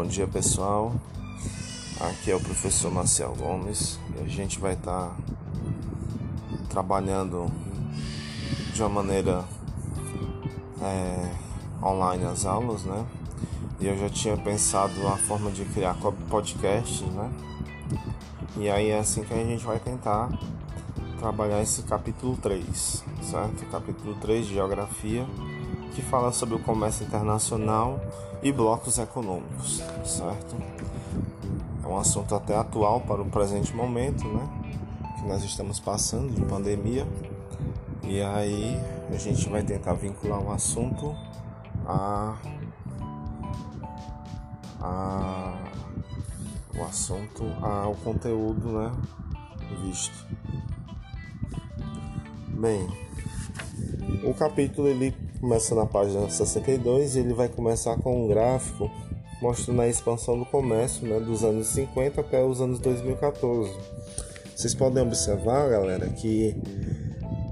Bom dia pessoal, aqui é o professor Marcel Gomes e a gente vai estar tá trabalhando de uma maneira é, online as aulas, né? E eu já tinha pensado a forma de criar podcast, né? E aí é assim que a gente vai tentar trabalhar esse capítulo 3, certo? Capítulo 3 de Geografia, que fala sobre o comércio internacional e blocos econômicos, certo? É um assunto até atual para o presente momento, né? Que nós estamos passando de pandemia. E aí a gente vai tentar vincular o assunto a, a o assunto ao conteúdo, né? Visto. Bem, o capítulo ele começa na página 62 e ele vai começar com um gráfico mostrando a expansão do comércio né, dos anos 50 até os anos 2014. Vocês podem observar, galera, que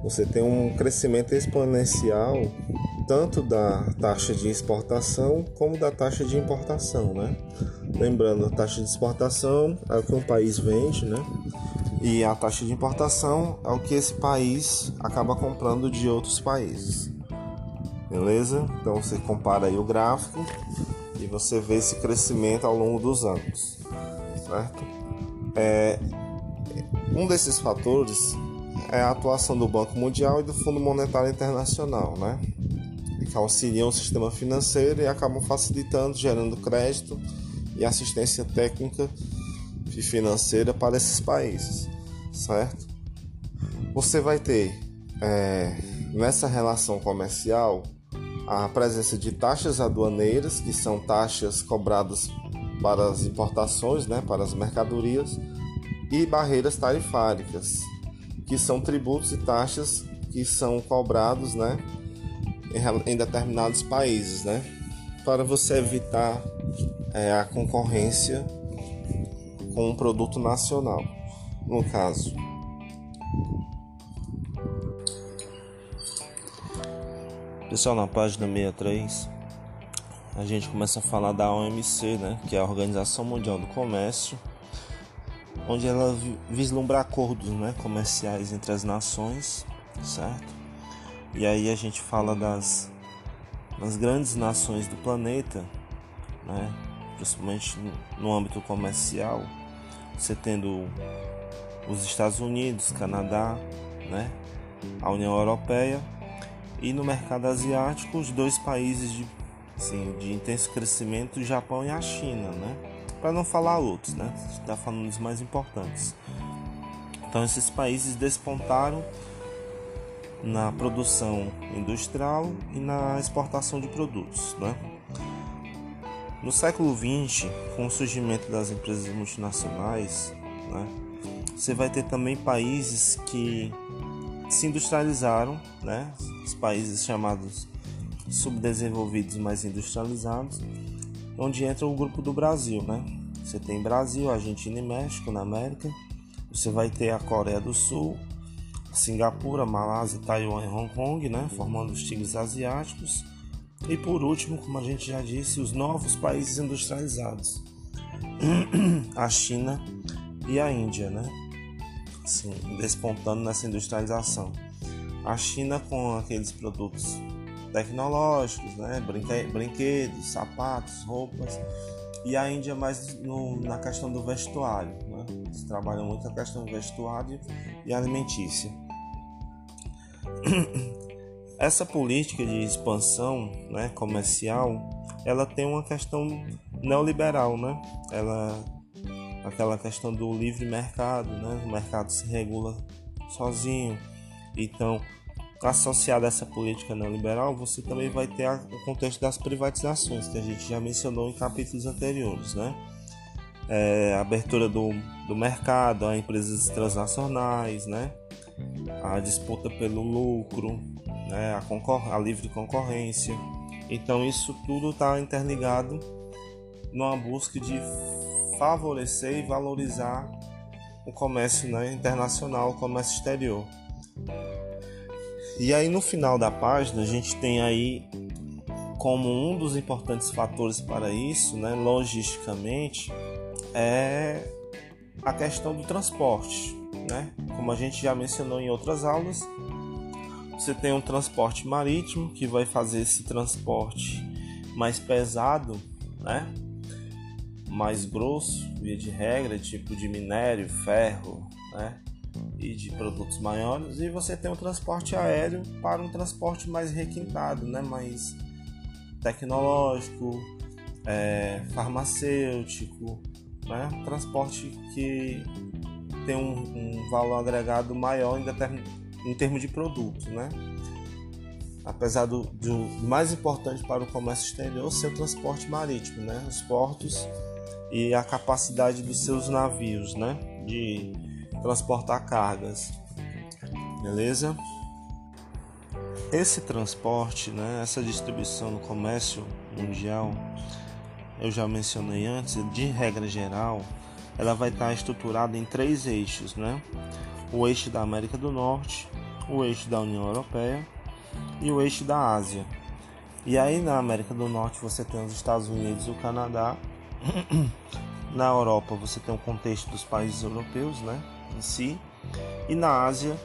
você tem um crescimento exponencial tanto da taxa de exportação como da taxa de importação, né? Lembrando, a taxa de exportação é o que um país vende, né? E a taxa de importação é o que esse país acaba comprando de outros países. Beleza? Então você compara aí o gráfico e você vê esse crescimento ao longo dos anos, certo? É, um desses fatores é a atuação do Banco Mundial e do Fundo Monetário Internacional, né? Que auxiliam o sistema financeiro e acabam facilitando, gerando crédito e assistência técnica e financeira para esses países, certo? Você vai ter é, nessa relação comercial a presença de taxas aduaneiras, que são taxas cobradas para as importações, né, para as mercadorias, e barreiras tarifárias, que são tributos e taxas que são cobrados né, em determinados países, né, para você evitar é, a concorrência com um produto nacional, no caso. Pessoal, na página 63, a gente começa a falar da OMC, né, que é a Organização Mundial do Comércio, onde ela vislumbra acordos, né, comerciais entre as nações, certo? E aí a gente fala das, das grandes nações do planeta, né, principalmente no âmbito comercial, você tendo os Estados Unidos, Canadá, né, a União Europeia e no mercado asiático, os dois países de, assim, de intenso crescimento, o Japão e a China, né? Para não falar outros, né? Está falando dos mais importantes. Então esses países despontaram na produção industrial e na exportação de produtos, né? No século XX, com o surgimento das empresas multinacionais, né, você vai ter também países que se industrializaram, né? Os países chamados subdesenvolvidos mais industrializados, onde entra o grupo do Brasil, né? Você tem Brasil, Argentina e México na América. Você vai ter a Coreia do Sul, Singapura, Malásia, Taiwan e Hong Kong, né? Formando os tigres asiáticos. E por último, como a gente já disse, os novos países industrializados, a China e a Índia, né? Assim, despontando nessa industrialização. A China com aqueles produtos tecnológicos, né, brinquedos, sapatos, roupas, e a Índia mais no, na questão do vestuário. Né? Eles trabalham muito a questão do vestuário e alimentícia. Essa política de expansão né, comercial, ela tem uma questão neoliberal, né? Ela aquela questão do livre mercado, né? O mercado se regula sozinho. Então, associado a essa política neoliberal, você também vai ter o contexto das privatizações, que a gente já mencionou em capítulos anteriores, né? É, a abertura do, do mercado a empresas transnacionais, né? A disputa pelo lucro, né? a, concor a livre concorrência. Então, isso tudo está interligado numa busca de favorecer e valorizar o comércio né, internacional, o comércio exterior. E aí no final da página a gente tem aí como um dos importantes fatores para isso, né, logisticamente, é a questão do transporte, né? Como a gente já mencionou em outras aulas, você tem um transporte marítimo que vai fazer esse transporte mais pesado, né? Mais grosso, via de regra, tipo de minério, ferro, né? E de produtos maiores, e você tem o transporte aéreo para um transporte mais requintado, né? Mais tecnológico, é, farmacêutico, né? Transporte que tem um, um valor agregado maior em, em termos de produto, né? Apesar do, do, mais importante para o comércio exterior ser o transporte marítimo, né? Os portos e a capacidade dos seus navios, né? De transportar cargas, beleza? Esse transporte, né? Essa distribuição no comércio mundial eu já mencionei antes, de regra geral, ela vai estar estruturada em três eixos, né? O eixo da América do Norte, o eixo da União Europeia e o eixo da Ásia. E aí na América do Norte você tem os Estados Unidos e o Canadá. Na Europa você tem o contexto dos países europeus, né, em si. E na Ásia,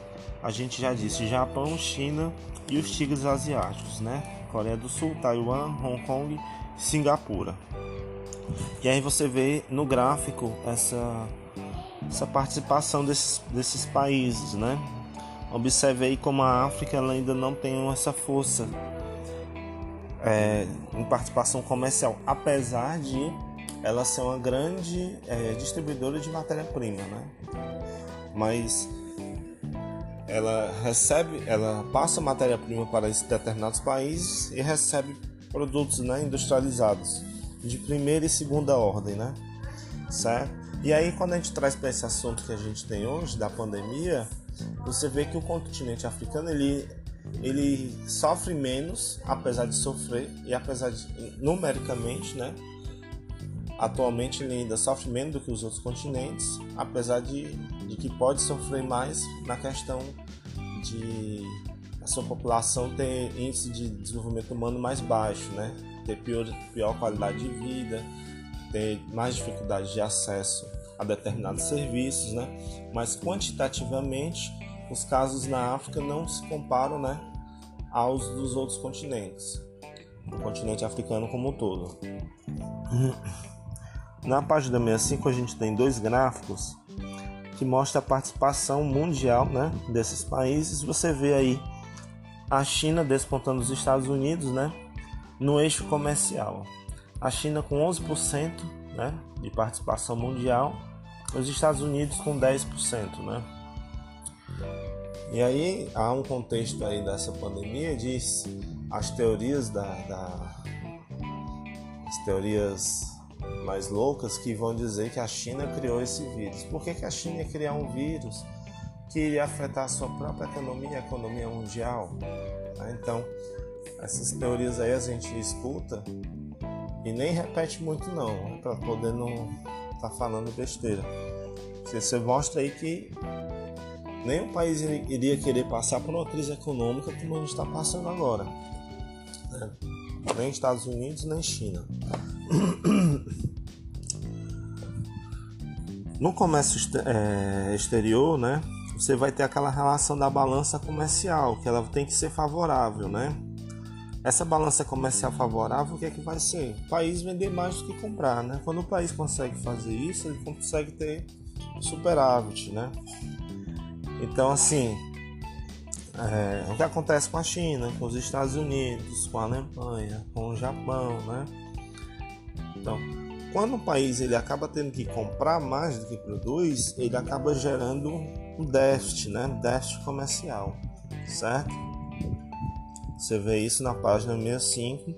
a gente já disse Japão, China e os tigres asiáticos, né? Coreia do Sul, Taiwan, Hong Kong, Singapura. E aí você vê no gráfico essa, essa participação desses, desses países, né? Observe aí como a África ela ainda não tem essa força é, em participação comercial, apesar de ela ser uma grande é, distribuidora de matéria-prima, né? Mas ela recebe, ela passa matéria-prima para determinados países e recebe produtos né, industrializados de primeira e segunda ordem, né? Certo? E aí quando a gente traz para esse assunto que a gente tem hoje da pandemia, você vê que o continente africano ele ele sofre menos, apesar de sofrer e apesar de numericamente, né? Atualmente ele ainda sofre menos do que os outros continentes, apesar de, de que pode sofrer mais na questão de a sua população ter índice de desenvolvimento humano mais baixo, né? ter pior, pior qualidade de vida, ter mais dificuldade de acesso a determinados serviços, né? Mas quantitativamente, os casos na África não se comparam, né, aos dos outros continentes, o continente africano como um todo. Na página 65 a gente tem dois gráficos que mostram a participação mundial, né, desses países. Você vê aí a China despontando os Estados Unidos, né, no eixo comercial. A China com 11% né, de participação mundial, os Estados Unidos com 10%. Né? E aí há um contexto aí dessa pandemia, diz as teorias da, da as teorias mais loucas que vão dizer que a China criou esse vírus. Por que, que a China ia criar um vírus que iria afetar a sua própria economia a economia mundial? Então, essas teorias aí a gente escuta e nem repete muito não, né, para poder não estar tá falando besteira. Você mostra aí que nenhum país iria querer passar por uma crise econômica como a gente está passando agora. Né? Nem Estados Unidos, nem China. No comércio é, exterior, né, você vai ter aquela relação da balança comercial, que ela tem que ser favorável, né? Essa balança comercial favorável, o que é que vai ser? O país vender mais do que comprar, né? Quando o país consegue fazer isso, ele consegue ter superávit, né? Então, assim, é, o que acontece com a China, com os Estados Unidos, com a Alemanha, com o Japão, né? Então, quando o país ele acaba tendo que comprar mais do que produz, ele acaba gerando um déficit, né? Déficit comercial, certo? Você vê isso na página 65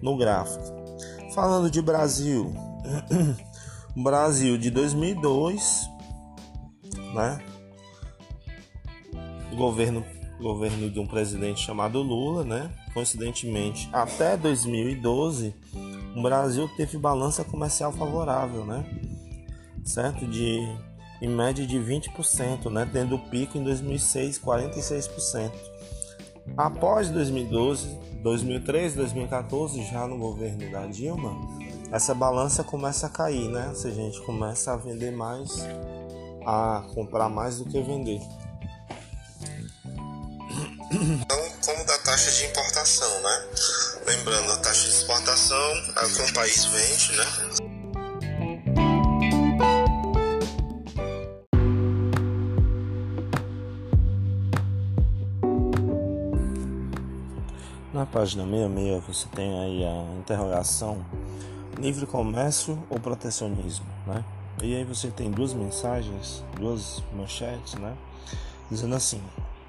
no gráfico. Falando de Brasil, Brasil de 2002, né? Governo governo de um presidente chamado Lula, né? Coincidentemente, até 2012, o Brasil teve balança comercial favorável, né? Certo? De em média de 20%, né? Tendo o pico em 2006, 46%. Após 2012, 2013, 2014, já no governo da Dilma, essa balança começa a cair, né? Seja, a gente começa a vender mais, a comprar mais do que vender. Então, como da taxa de importação, né? Lembrando, a taxa de exportação é o que um país vende, né? Na página 66 você tem aí a interrogação livre comércio ou protecionismo, né? E aí você tem duas mensagens, duas manchetes, né? Dizendo assim: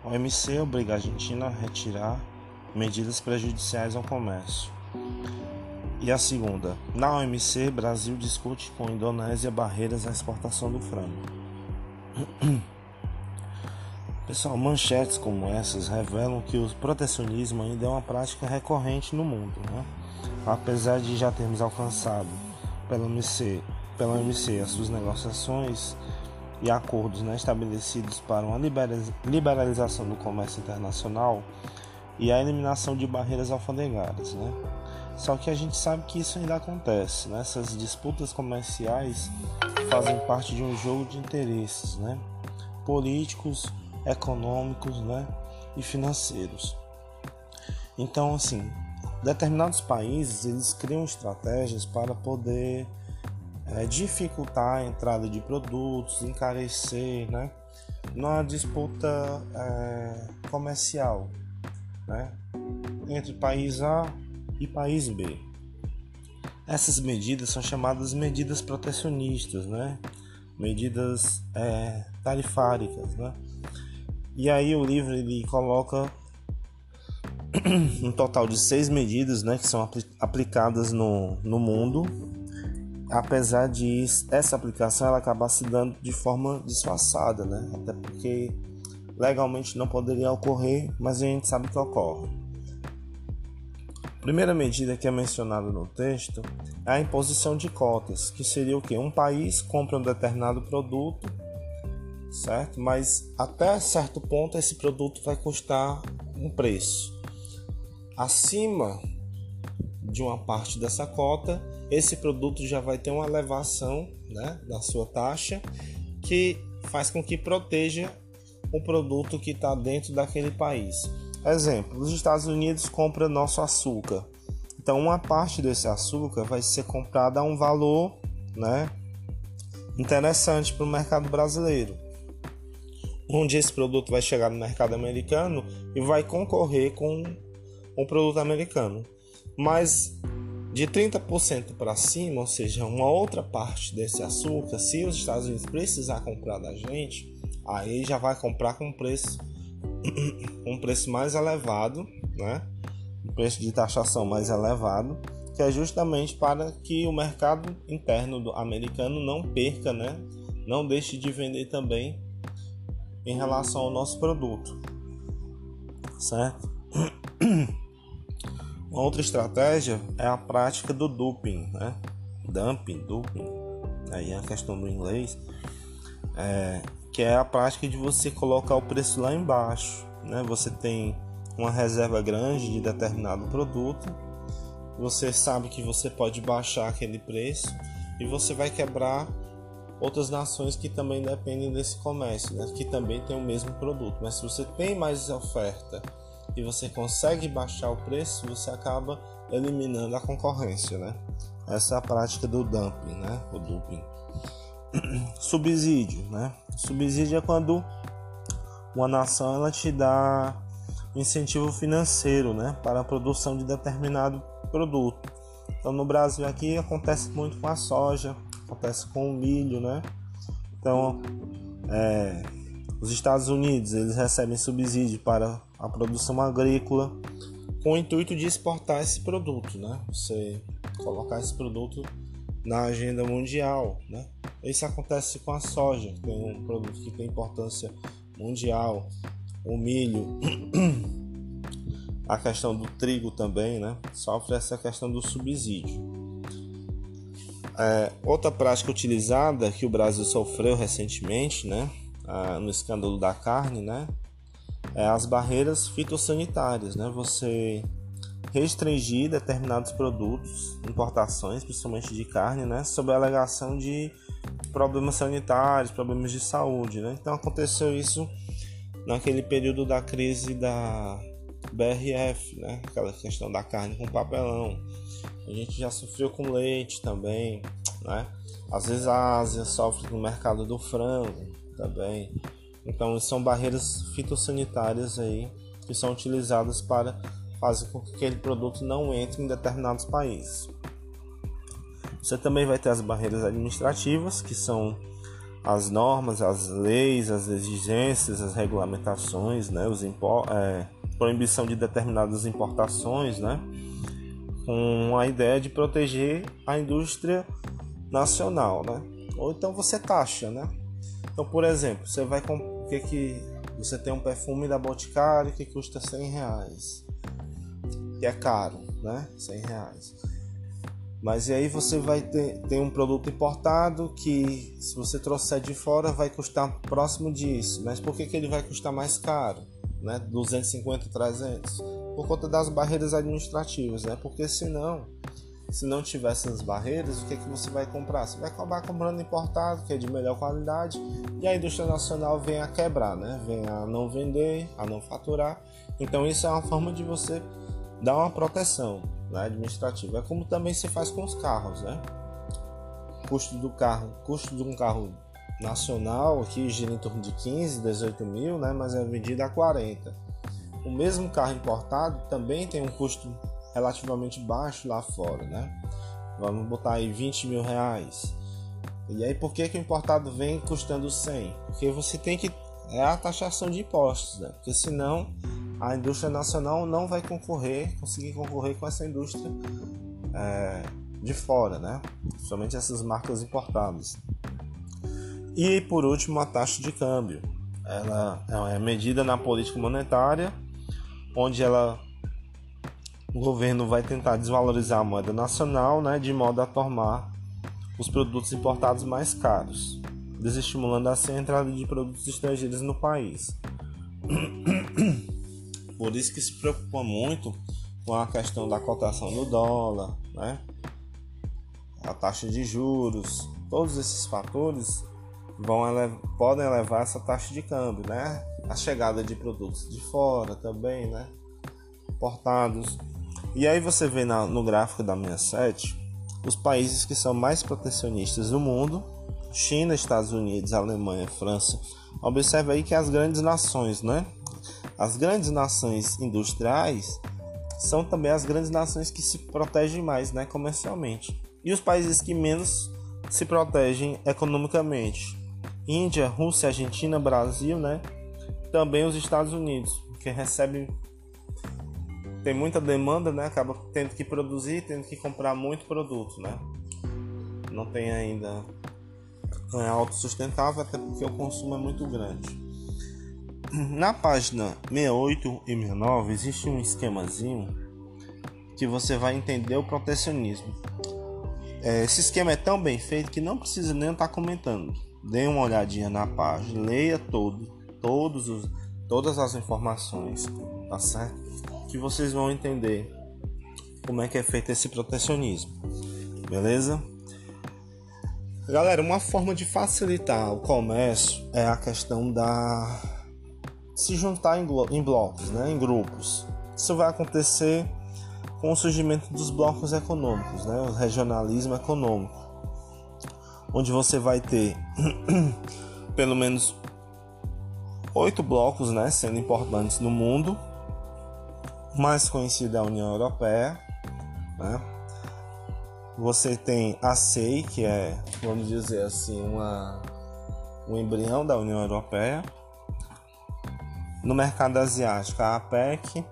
OMC obriga a Argentina a retirar medidas prejudiciais ao comércio. E a segunda, na OMC, Brasil discute com a Indonésia barreiras à exportação do frango. Pessoal, manchetes como essas revelam que o protecionismo ainda é uma prática recorrente no mundo, né? Apesar de já termos alcançado pela OMC, pela OMC as suas negociações e acordos né, estabelecidos para uma liberalização do comércio internacional e a eliminação de barreiras alfandegárias, né? Só que a gente sabe que isso ainda acontece, né? Essas disputas comerciais fazem parte de um jogo de interesses, né? Políticos, econômicos né, e financeiros. Então, assim, determinados países eles criam estratégias para poder é, dificultar a entrada de produtos, encarecer, né, numa disputa é, comercial, né, entre país A e país B. Essas medidas são chamadas medidas protecionistas, né, medidas é, tarifáricas, né e aí o livro ele coloca um total de seis medidas né, que são aplicadas no, no mundo, apesar de essa aplicação ela acabar se dando de forma disfarçada, né? até porque legalmente não poderia ocorrer, mas a gente sabe que ocorre. Primeira medida que é mencionada no texto é a imposição de cotas, que seria o que? Um país compra um determinado produto certo? Mas até certo ponto esse produto vai custar um preço. Acima de uma parte dessa cota, esse produto já vai ter uma elevação né, da sua taxa que faz com que proteja o produto que está dentro daquele país. Exemplo: os Estados Unidos compram nosso açúcar. Então, uma parte desse açúcar vai ser comprada a um valor né, interessante para o mercado brasileiro onde esse produto vai chegar no mercado americano e vai concorrer com um produto americano. Mas de 30% para cima, ou seja, uma outra parte desse açúcar, se os Estados Unidos precisar comprar da gente, aí já vai comprar com preço um preço mais elevado, né? Um preço de taxação mais elevado, que é justamente para que o mercado interno americano não perca, né? Não deixe de vender também em relação ao nosso produto, certo? Uma outra estratégia é a prática do duping, né? Dumping, duping, aí é a questão do inglês, é, que é a prática de você colocar o preço lá embaixo, né? Você tem uma reserva grande de determinado produto, você sabe que você pode baixar aquele preço e você vai quebrar outras nações que também dependem desse comércio, né? que também tem o mesmo produto. Mas se você tem mais oferta e você consegue baixar o preço, você acaba eliminando a concorrência, né? Essa é a prática do dumping, né? O dumping. Subsídio, né? Subsídio é quando uma nação ela te dá incentivo financeiro, né, para a produção de determinado produto. Então no Brasil aqui acontece muito com a soja, acontece com o milho, né? Então, é, os Estados Unidos eles recebem subsídio para a produção agrícola com o intuito de exportar esse produto, né? Você colocar esse produto na agenda mundial, né? Isso acontece com a soja, que tem um produto que tem importância mundial, o milho, a questão do trigo também, né? Sofre essa questão do subsídio. É, outra prática utilizada que o Brasil sofreu recentemente, né, no escândalo da carne, né, é as barreiras fitossanitárias, né? Você restringir determinados produtos, importações, principalmente de carne, né, sob a alegação de problemas sanitários, problemas de saúde, né? Então aconteceu isso naquele período da crise da BRF, né? Aquela questão da carne com papelão. A gente já sofreu com leite também, né? Às vezes a Ásia sofre no mercado do frango também. Então são barreiras fitossanitárias aí que são utilizadas para fazer com que aquele produto não entre em determinados países. Você também vai ter as barreiras administrativas, que são as normas, as leis, as exigências, as regulamentações, né, os é, proibição de determinadas importações, né, com a ideia de proteger a indústria nacional, né? Ou então você taxa, né? Então, por exemplo, você vai com que que você tem um perfume da Boticário que custa 100 reais, que é caro, né? 100 reais. Mas e aí você vai ter, ter um produto importado que se você trouxer de fora vai custar próximo disso. Mas por que, que ele vai custar mais caro? Né? 250, 300? Por conta das barreiras administrativas, né? Porque senão, se não tivesse as barreiras, o que, que você vai comprar? Você vai acabar comprando importado, que é de melhor qualidade, e a indústria nacional vem a quebrar, né? Vem a não vender, a não faturar. Então isso é uma forma de você dar uma proteção né, administrativa. É como também se faz com os carros, né? Custo do carro, custo de um carro nacional aqui gira em torno de 15, 18 mil, né? Mas é vendido a 40. O mesmo carro importado também tem um custo relativamente baixo lá fora, né? Vamos botar aí 20 mil reais. E aí por que, que o importado vem custando 100? Porque você tem que é a taxação de impostos, né? Porque senão a indústria nacional não vai concorrer, conseguir concorrer com essa indústria é, de fora, né? Somente essas marcas importadas. E por último, a taxa de câmbio. Ela é medida na política monetária, onde ela o governo vai tentar desvalorizar a moeda nacional, né, de modo a tornar os produtos importados mais caros, desestimulando assim a entrada de produtos estrangeiros no país. Por isso que se preocupa muito com a questão da cotação do dólar, né? A taxa de juros, todos esses fatores vão elevar, podem elevar essa taxa de câmbio, né? A chegada de produtos de fora também, né? Importados. E aí você vê na, no gráfico da 67 os países que são mais protecionistas do mundo: China, Estados Unidos, Alemanha, França. Observe aí que as grandes nações, né? As grandes nações industriais são também as grandes nações que se protegem mais né, comercialmente. E os países que menos se protegem economicamente. Índia, Rússia, Argentina, Brasil, né? Também os Estados Unidos, que recebem tem muita demanda, né? Acaba tendo que produzir, tendo que comprar muito produto, né? Não tem ainda é autossustentável até porque o consumo é muito grande. Na página 68 e 69 existe um esquemazinho que você vai entender o protecionismo. É, esse esquema é tão bem feito que não precisa nem estar comentando. Dê uma olhadinha na página, leia todo, todos os, todas as informações, tá certo? Que vocês vão entender como é que é feito esse protecionismo, beleza? Galera, uma forma de facilitar o comércio é a questão da se juntar em, em blocos, né, em grupos. Isso vai acontecer com o surgimento dos blocos econômicos, né, o regionalismo econômico, onde você vai ter pelo menos oito blocos, né, sendo importantes no mundo. Mais conhecido é a União Europeia, né? Você tem a SEI, que é, vamos dizer assim, uma, um embrião da União Europeia no mercado asiático, a APEC,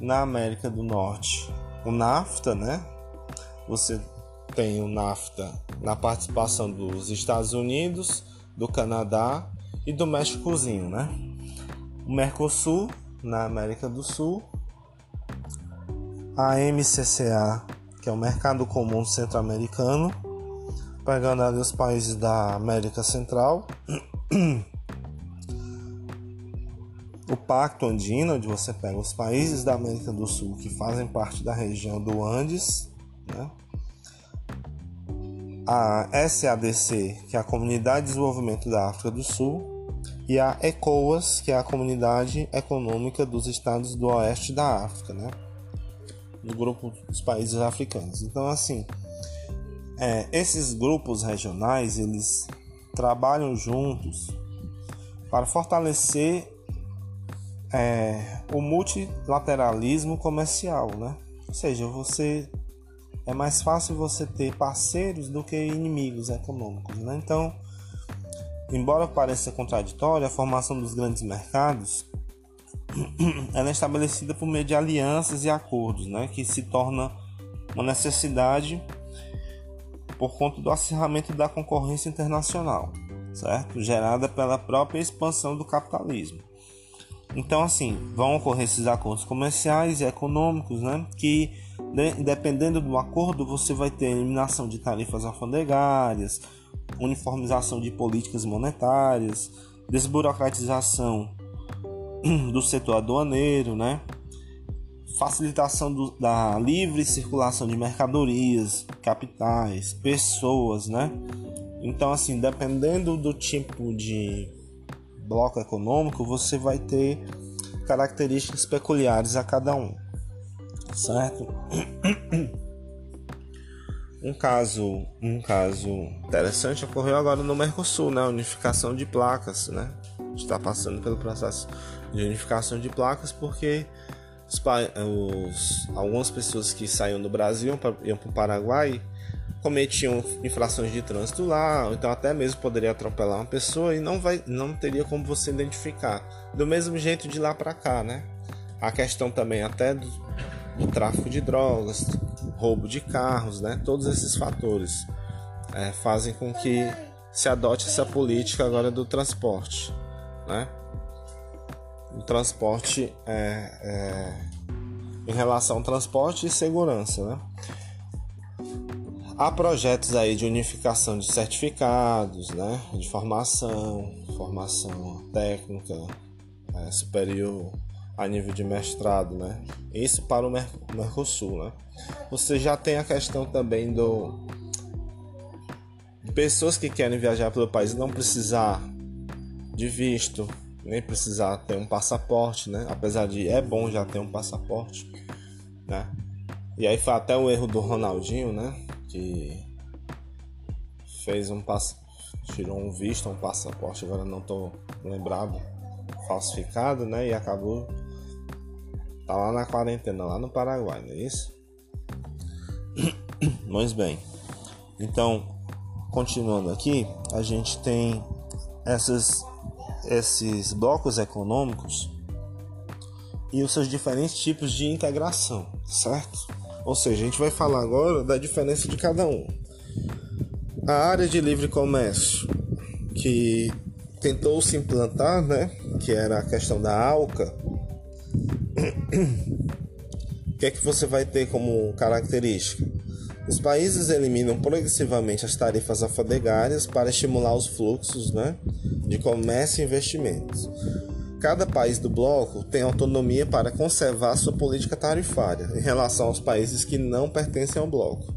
na América do Norte, o NAFTA, né? Você tem o NAFTA na participação dos Estados Unidos, do Canadá e do Méxicozinho, né? O Mercosul na América do Sul, a MCCA, que é o Mercado Comum Centro-Americano, pegando ali os países da América Central o Pacto Andino, onde você pega os países da América do Sul que fazem parte da região do Andes, né? a SADC, que é a Comunidade de Desenvolvimento da África do Sul, e a ECOWAS, que é a Comunidade Econômica dos Estados do Oeste da África, né? do grupo dos países africanos. Então, assim, é, esses grupos regionais eles trabalham juntos para fortalecer é, o multilateralismo comercial, né? Ou seja, você é mais fácil você ter parceiros do que inimigos econômicos, né? Então, embora pareça contraditória, a formação dos grandes mercados ela é estabelecida por meio de alianças e acordos, né, que se torna uma necessidade por conta do acirramento da concorrência internacional, certo? Gerada pela própria expansão do capitalismo. Então, assim, vão ocorrer esses acordos comerciais e econômicos, né, que dependendo do acordo, você vai ter eliminação de tarifas alfandegárias, uniformização de políticas monetárias, desburocratização do setor aduaneiro, né? facilitação do, da livre circulação de mercadorias, capitais, pessoas, né? Então, assim, dependendo do tipo de bloco econômico, você vai ter características peculiares a cada um, certo? Um caso, um caso interessante ocorreu agora no Mercosul, né? Unificação de placas, né? Está passando pelo processo de unificação de placas porque os, os, algumas pessoas que saíam do Brasil iam para o Paraguai cometiam infrações de trânsito lá, então até mesmo poderia atropelar uma pessoa e não vai, não teria como você identificar. Do mesmo jeito de lá para cá, né? A questão também até do, do, tráfico de drogas, roubo de carros, né? Todos esses fatores é, fazem com que se adote essa política agora do transporte, né? o transporte é, é, em relação ao transporte e segurança, né? Há projetos aí de unificação de certificados, né? De formação, formação técnica é, superior a nível de mestrado, né? Isso para o Mercosul, né? Você já tem a questão também do pessoas que querem viajar pelo país não precisar de visto, nem precisar ter um passaporte, né? Apesar de é bom já ter um passaporte, né? E aí foi até o erro do Ronaldinho, né? Que fez um pass... tirou um visto, um passaporte, agora não tô lembrado, falsificado, né? E acabou tá lá na quarentena lá no Paraguai, não é isso? Mas bem. Então, continuando aqui, a gente tem essas esses blocos econômicos e os seus diferentes tipos de integração, certo? Ou seja, a gente vai falar agora da diferença de cada um. A área de livre comércio que tentou se implantar, né, que era a questão da ALCA, o que é que você vai ter como característica? Os países eliminam progressivamente as tarifas alfandegárias para estimular os fluxos né, de comércio e investimentos. Cada país do bloco tem autonomia para conservar sua política tarifária em relação aos países que não pertencem ao bloco.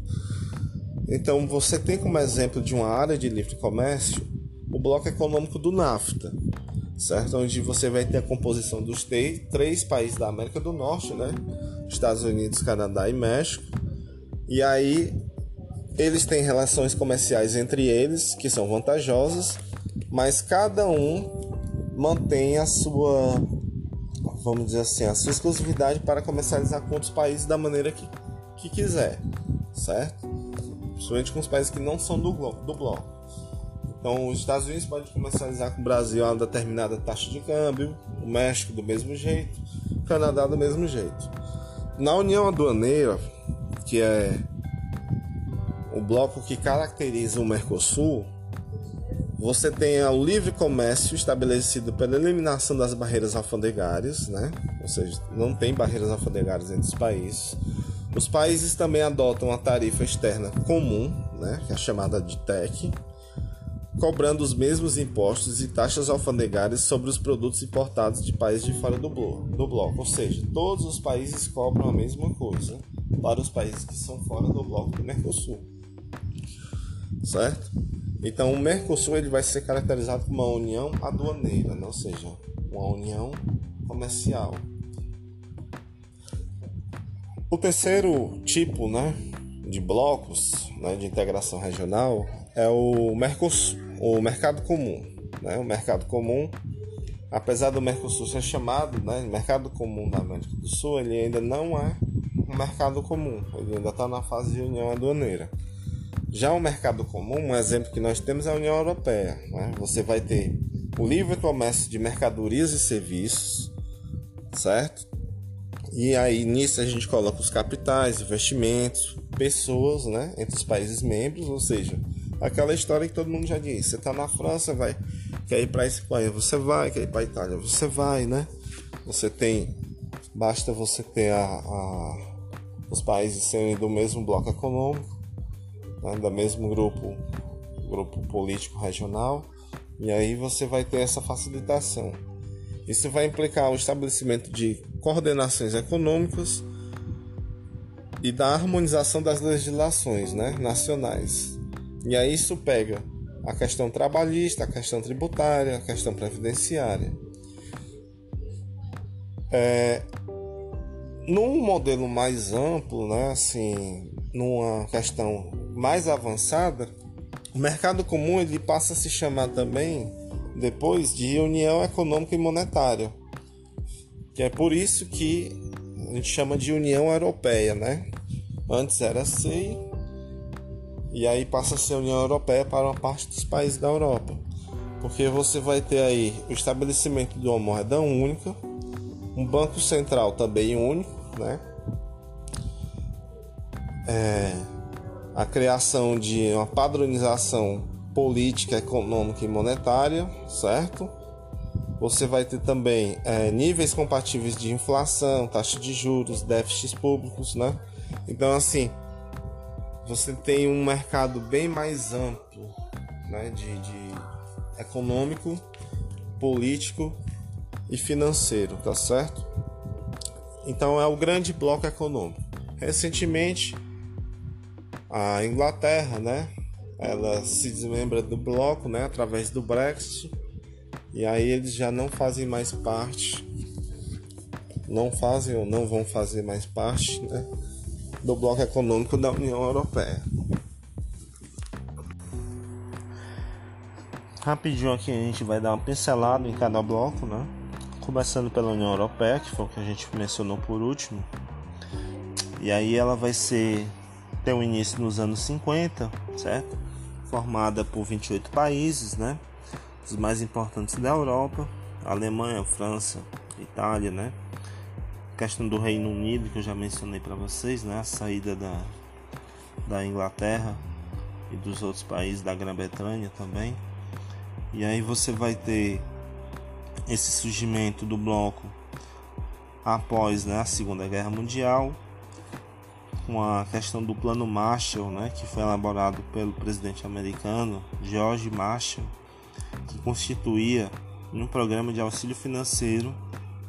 Então, você tem como exemplo de uma área de livre comércio o bloco econômico do NAFTA, certo? Onde você vai ter a composição dos três países da América do Norte, né? Estados Unidos, Canadá e México e aí eles têm relações comerciais entre eles que são vantajosas, mas cada um mantém a sua, vamos dizer assim, a sua exclusividade para comercializar com outros países da maneira que, que quiser, certo? Principalmente com os países que não são do, do bloco. Então, os Estados Unidos podem comercializar com o Brasil a uma determinada taxa de câmbio, o México do mesmo jeito, o Canadá do mesmo jeito. Na União Aduaneira, que é o bloco que caracteriza o Mercosul, você tem o livre comércio estabelecido pela eliminação das barreiras alfandegárias, né? Ou seja, não tem barreiras alfandegárias entre os países. Os países também adotam a tarifa externa comum, né? Que é chamada de TEC. Cobrando os mesmos impostos e taxas alfandegárias sobre os produtos importados de países de fora do bloco, do bloco. Ou seja, todos os países cobram a mesma coisa para os países que são fora do bloco do Mercosul. Certo? Então, o Mercosul ele vai ser caracterizado como uma união aduaneira, né? ou seja, uma união comercial. O terceiro tipo né, de blocos né, de integração regional é o Mercosul o mercado comum. Né? O mercado comum, apesar do Mercosul ser chamado né, mercado comum da América do Sul, ele ainda não é um mercado comum, ele ainda está na fase de união aduaneira. Já o mercado comum, um exemplo que nós temos é a União Europeia. Né? Você vai ter o livre comércio de mercadorias e serviços, certo? E aí nisso a gente coloca os capitais, investimentos, pessoas, né, entre os países membros, ou seja, aquela história que todo mundo já disse. Você está na França, vai, quer ir para Espanha, você vai, quer ir para Itália, você vai, né? Você tem, basta você ter a, a os países serem do mesmo bloco econômico, né, do mesmo grupo, grupo político regional, e aí você vai ter essa facilitação. Isso vai implicar o estabelecimento de coordenações econômicas e da harmonização das legislações né, nacionais. E aí isso pega a questão trabalhista, a questão tributária, a questão previdenciária. É, num modelo mais amplo, né, assim, numa questão mais avançada, o mercado comum ele passa a se chamar também depois de União Econômica e Monetária, que é por isso que a gente chama de União Europeia, né? Antes era CEI e aí passa a ser a União Europeia para uma parte dos países da Europa. Porque você vai ter aí o estabelecimento de uma moeda única, um banco central também único, né? É, a criação de uma padronização política, econômica e monetária, certo? Você vai ter também é, níveis compatíveis de inflação, taxa de juros, déficits públicos, né? Então, assim, você tem um mercado bem mais amplo né, de, de econômico, político e financeiro, tá certo? Então é o grande bloco econômico. Recentemente, a Inglaterra, né, ela se desmembra do bloco, né, através do Brexit, e aí eles já não fazem mais parte, não fazem ou não vão fazer mais parte, né, do bloco econômico da União Europeia. Rapidinho aqui a gente vai dar uma pincelada em cada bloco, né? Começando pela União Europeia, que foi o que a gente mencionou por último. E aí ela vai ser ter um início nos anos 50, certo? Formada por 28 países, né? Os mais importantes da Europa, Alemanha, França, Itália, né? Questão do Reino Unido que eu já mencionei para vocês, né? A saída da, da Inglaterra e dos outros países da Grã-Bretanha também. E aí você vai ter esse surgimento do bloco após né, a Segunda Guerra Mundial, com a questão do Plano Marshall, né, que foi elaborado pelo presidente americano George Marshall, que constituía um programa de auxílio financeiro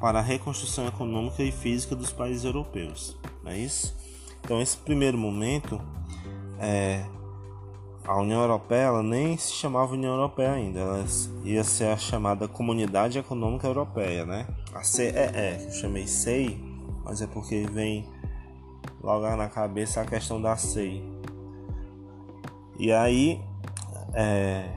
para a reconstrução econômica e física dos países europeus. Não é isso? Então, esse primeiro momento, é, a União Europeia ela nem se chamava União Europeia ainda, ela ia ser a chamada Comunidade Econômica Europeia, né? A CEE, eu chamei CEI, mas é porque vem logo na cabeça a questão da CEI. E aí, é,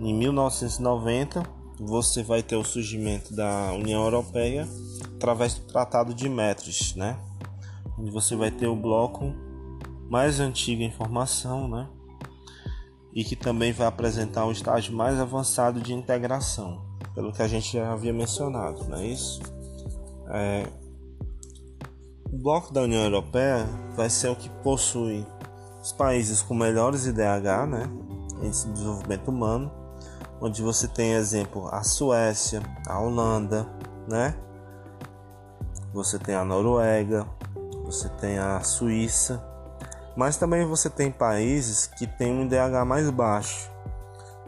em 1990, você vai ter o surgimento da União Europeia através do Tratado de Metros, né? Onde você vai ter o bloco mais antigo em formação, né? E que também vai apresentar um estágio mais avançado de integração, pelo que a gente já havia mencionado, não é isso? É... O bloco da União Europeia vai ser o que possui os países com melhores IDH, né? De desenvolvimento humano, onde você tem exemplo a Suécia, a Holanda, né? Você tem a Noruega, você tem a Suíça, mas também você tem países que têm um IDH mais baixo,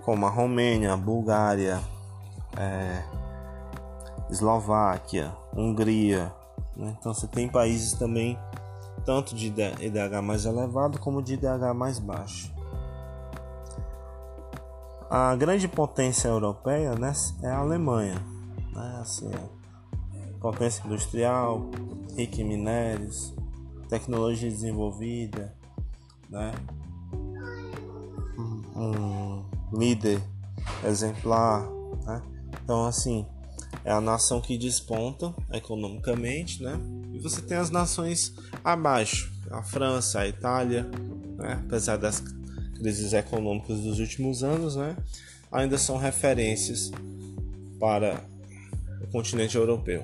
como a Romênia, a Bulgária, é, Eslováquia, Hungria. Né? Então você tem países também tanto de IDH mais elevado como de IDH mais baixo. A grande potência europeia né, é a Alemanha, né, assim, é potência industrial, rica em minérios, tecnologia desenvolvida, né, um líder exemplar, né? Então assim é a nação que desponta economicamente, né? E você tem as nações abaixo, a França, a Itália, né? apesar das crises econômicas dos últimos anos, né? Ainda são referências para o continente europeu.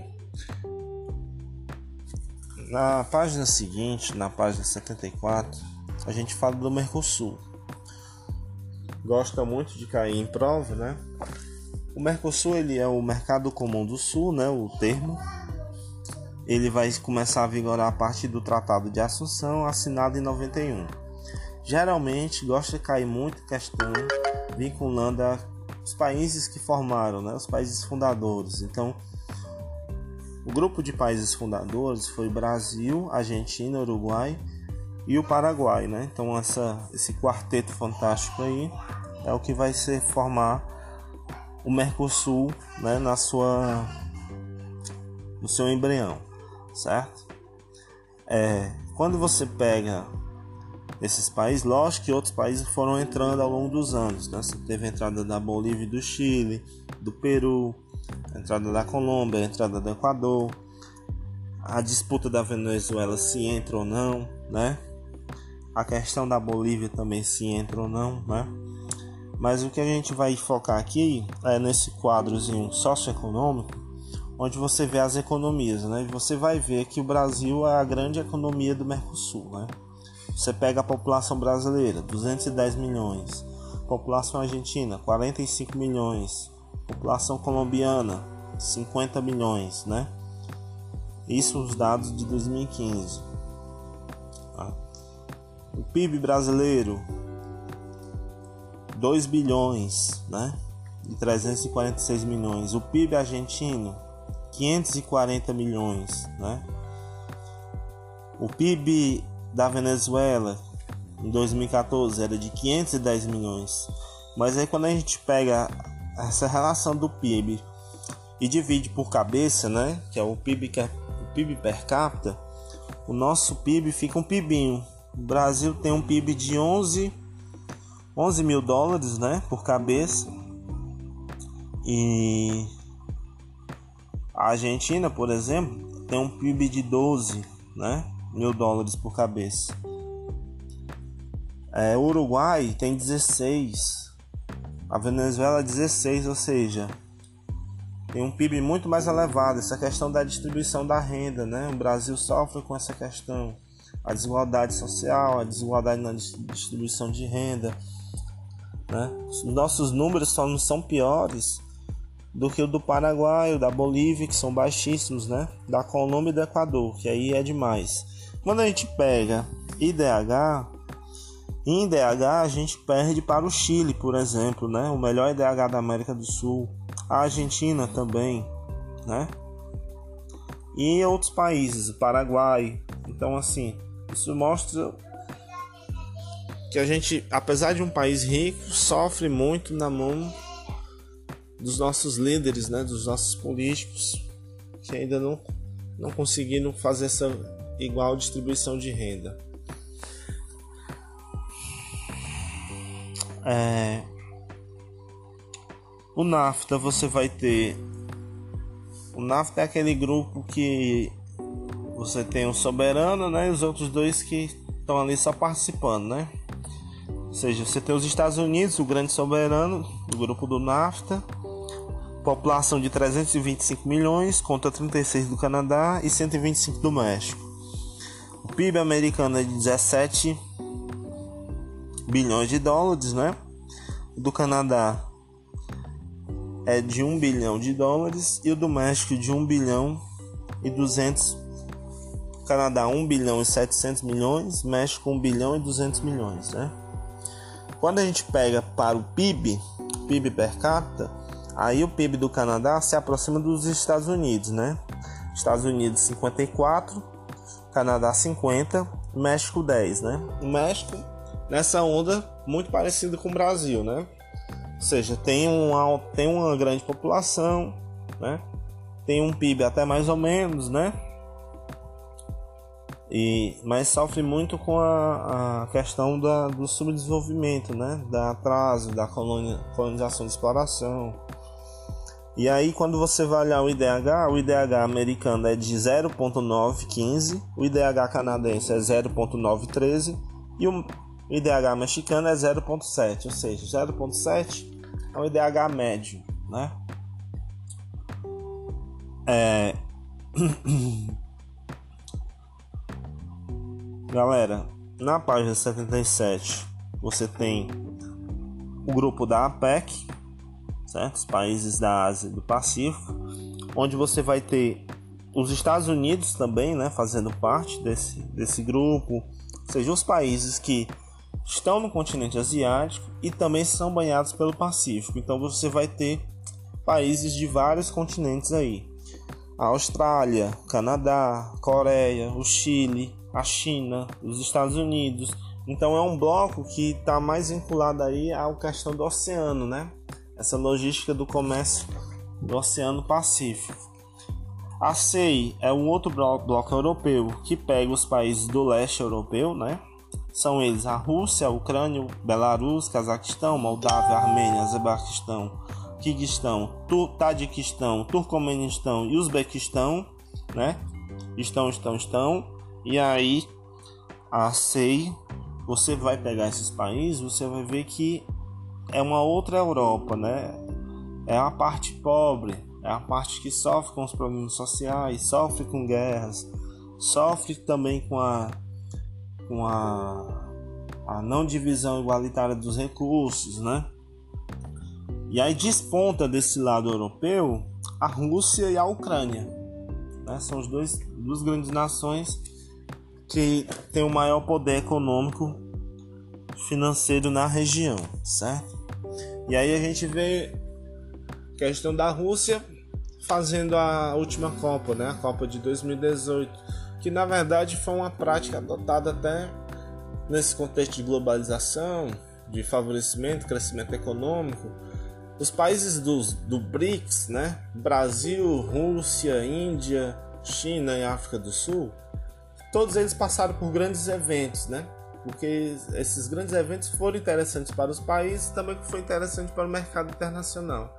Na página seguinte, na página 74, a gente fala do Mercosul. Gosta muito de cair em prova, né? O Mercosul ele é o Mercado Comum do Sul, né, o termo. Ele vai começar a vigorar a partir do Tratado de Assunção, assinado em 91. Geralmente gosta de cair muito em questão vinculando a os países que formaram, né, os países fundadores. Então, o grupo de países fundadores foi Brasil, Argentina, Uruguai e o Paraguai, né? Então essa, esse quarteto fantástico aí é o que vai ser formar o Mercosul né, na sua, no seu embrião, certo? É, quando você pega esses países, lógico que outros países foram entrando ao longo dos anos. Né? Você teve a entrada da Bolívia e do Chile, do Peru, a entrada da Colômbia, a entrada do Equador, a disputa da Venezuela se entra ou não, né? A questão da Bolívia também se entra ou não, né? Mas o que a gente vai focar aqui é nesse quadrozinho socioeconômico, onde você vê as economias, né? E você vai ver que o Brasil é a grande economia do Mercosul, né? Você pega a população brasileira, 210 milhões, população argentina, 45 milhões, população colombiana, 50 milhões, né? Isso os dados de 2015. Tá? O PIB brasileiro 2 bilhões, né? E 346 milhões. O PIB argentino 540 milhões, né? O PIB da Venezuela em 2014 era de 510 milhões. Mas aí quando a gente pega essa relação do PIB e divide por cabeça, né, que é o PIB que é o PIB per capita, o nosso PIB fica um PIBinho. O Brasil tem um PIB de 11 11 mil dólares, né, por cabeça. E a Argentina, por exemplo, tem um PIB de 12, né, mil dólares por cabeça. É, o Uruguai tem 16, a Venezuela 16, ou seja, tem um PIB muito mais elevado. Essa questão da distribuição da renda, né? O Brasil sofre com essa questão, a desigualdade social, a desigualdade na distribuição de renda né? Os nossos números só não são piores do que o do Paraguai, o da Bolívia, que são baixíssimos, né? Da Colômbia e do Equador, que aí é demais. Quando a gente pega IDH, em IDH a gente perde para o Chile, por exemplo, né? O melhor IDH da América do Sul, a Argentina também, né? E outros países, o Paraguai. Então, assim, isso mostra que a gente, apesar de um país rico, sofre muito na mão dos nossos líderes, né, dos nossos políticos, que ainda não, não conseguiram fazer essa igual distribuição de renda. É, o NAFTA você vai ter. O NAFTA é aquele grupo que você tem o soberano, né? E os outros dois que estão ali só participando, né? Ou seja, você tem os Estados Unidos, o grande soberano do grupo do NAFTA, população de 325 milhões contra 36 do Canadá e 125 do México. PIB americano é de 17 bilhões de dólares, né? O do Canadá é de 1 bilhão de dólares e o do México de 1 bilhão e 200 Canadá 1 bilhão e 700 milhões, México 1 bilhão e 200 milhões, né? Quando a gente pega para o PIB, PIB per capita, aí o PIB do Canadá se aproxima dos Estados Unidos, né? Estados Unidos 54, Canadá 50, México 10, né? O México nessa onda muito parecido com o Brasil, né? Ou seja, tem uma, tem uma grande população, né? Tem um PIB até mais ou menos, né? E, mas sofre muito com a, a questão da, do subdesenvolvimento, né? Da atraso, da colonização de exploração. E aí, quando você vai olhar o IDH, o IDH americano é de 0,915, o IDH canadense é 0,913 e o IDH mexicano é 0,7, ou seja, 0,7 é o IDH médio, né? É. Galera, na página 77 você tem o grupo da APEC, certo? Os países da Ásia e do Pacífico, onde você vai ter os Estados Unidos também, né, fazendo parte desse, desse grupo, ou seja, os países que estão no continente asiático e também são banhados pelo Pacífico. Então você vai ter países de vários continentes aí. A Austrália, Canadá, Coreia, o Chile, a China, os Estados Unidos. Então é um bloco que está mais vinculado aí à questão do oceano, né? Essa logística do comércio do Oceano Pacífico. A CEI é um outro bloco europeu que pega os países do leste europeu, né? São eles a Rússia, a Ucrânia, Belarus, Cazaquistão, Moldávia, Armênia, Azerbaijan, Kirguistão, Tadiquistão, Turcomenistão e Uzbequistão, né? Estão, estão, estão. E aí a SEI, você vai pegar esses países, você vai ver que é uma outra Europa, né? É a parte pobre, é a parte que sofre com os problemas sociais, sofre com guerras, sofre também com a com a, a não divisão igualitária dos recursos, né? E aí desponta desse lado europeu a Rússia e a Ucrânia, né? São os dois duas grandes nações que tem o maior poder econômico financeiro na região, certo? E aí a gente vê a questão da Rússia fazendo a última Copa, né? A Copa de 2018, que na verdade foi uma prática adotada até nesse contexto de globalização, de favorecimento, crescimento econômico. Os países dos, do BRICS, né? Brasil, Rússia, Índia, China e África do Sul, todos eles passaram por grandes eventos, né? Porque esses grandes eventos foram interessantes para os países, também foi interessante para o mercado internacional.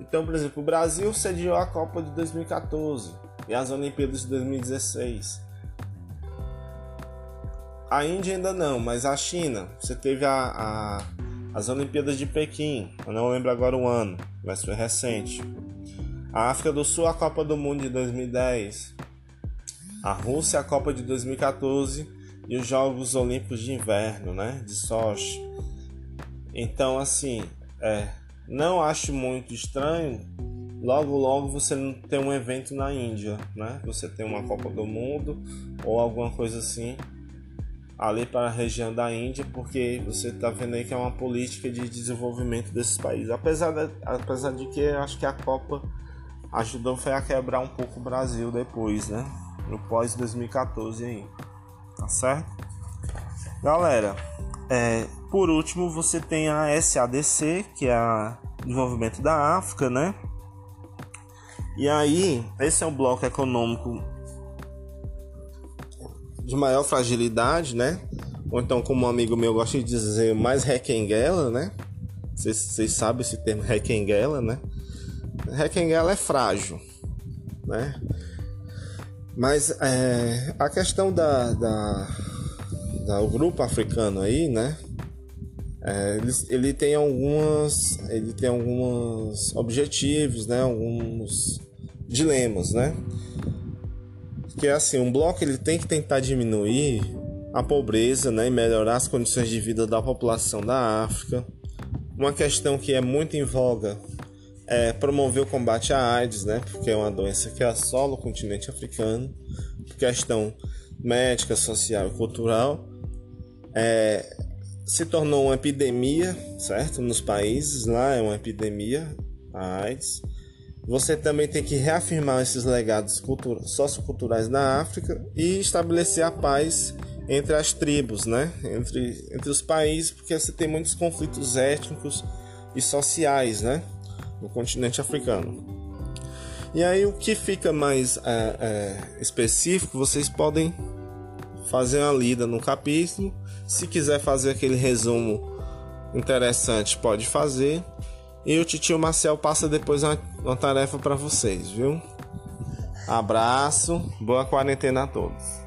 Então, por exemplo, o Brasil sediou a Copa de 2014 e as Olimpíadas de 2016. A Índia ainda não, mas a China, você teve a, a, as Olimpíadas de Pequim, eu não lembro agora o ano, mas foi recente. A África do Sul, a Copa do Mundo de 2010 a Rússia a Copa de 2014 e os Jogos Olímpicos de Inverno, né, de Sochi. Então, assim, é, não acho muito estranho. Logo, logo você não tem um evento na Índia, né? Você tem uma Copa do Mundo ou alguma coisa assim ali para a região da Índia, porque você está vendo aí que é uma política de desenvolvimento desses países. Apesar de, apesar de que acho que a Copa ajudou foi a quebrar um pouco o Brasil depois, né? no pós 2014 aí, tá certo? Galera, é, por último você tem a SADC, que é a desenvolvimento da África, né? E aí, esse é um bloco econômico de maior fragilidade, né? Ou então, como um amigo meu gosta de dizer, mais requenguela, né? Vocês sabem esse termo requenguela, né? Requenguela é frágil, né? Mas é, a questão da, da, da, grupo africano aí, né? É, ele, ele tem algumas ele tem alguns objetivos, né? Alguns dilemas, né? Que é assim, um bloco ele tem que tentar diminuir a pobreza, né? E melhorar as condições de vida da população da África. Uma questão que é muito em voga é, promover o combate à AIDS, né? Porque é uma doença que assola o continente africano, questão médica, social e cultural. É, se tornou uma epidemia, certo? Nos países lá é uma epidemia, a AIDS. Você também tem que reafirmar esses legados socioculturais na África e estabelecer a paz entre as tribos, né? Entre, entre os países, porque você tem muitos conflitos étnicos e sociais, né? No continente africano. E aí o que fica mais é, é, específico, vocês podem fazer uma lida no capítulo. Se quiser fazer aquele resumo interessante, pode fazer. E o tio Marcel passa depois uma, uma tarefa para vocês, viu? Abraço, boa quarentena a todos.